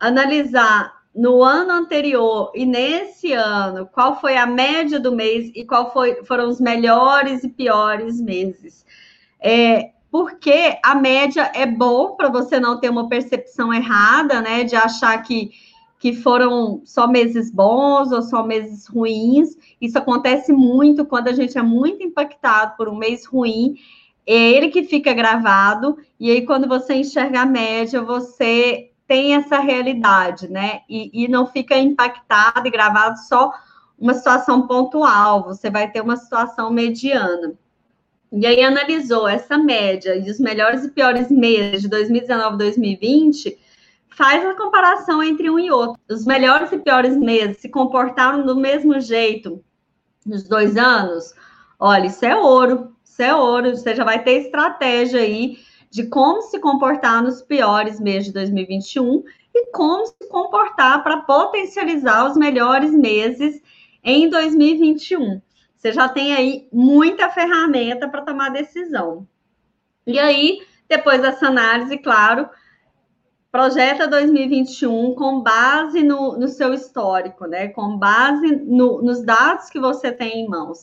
analisar no ano anterior e nesse ano, qual foi a média do mês e qual foi, foram os melhores e piores meses. É, porque a média é bom para você não ter uma percepção errada, né? De achar que, que foram só meses bons ou só meses ruins. Isso acontece muito quando a gente é muito impactado por um mês ruim. É ele que fica gravado, e aí, quando você enxerga a média, você tem essa realidade, né? E, e não fica impactado e gravado só uma situação pontual, você vai ter uma situação mediana. E aí analisou essa média e os melhores e piores meses de 2019 e 2020, faz a comparação entre um e outro. Os melhores e piores meses se comportaram do mesmo jeito nos dois anos. Olha, isso é ouro, isso é ouro. Você já vai ter estratégia aí de como se comportar nos piores meses de 2021 e como se comportar para potencializar os melhores meses em 2021. Você já tem aí muita ferramenta para tomar decisão. E aí, depois dessa análise, claro, projeta 2021 com base no, no seu histórico, né? Com base no, nos dados que você tem em mãos.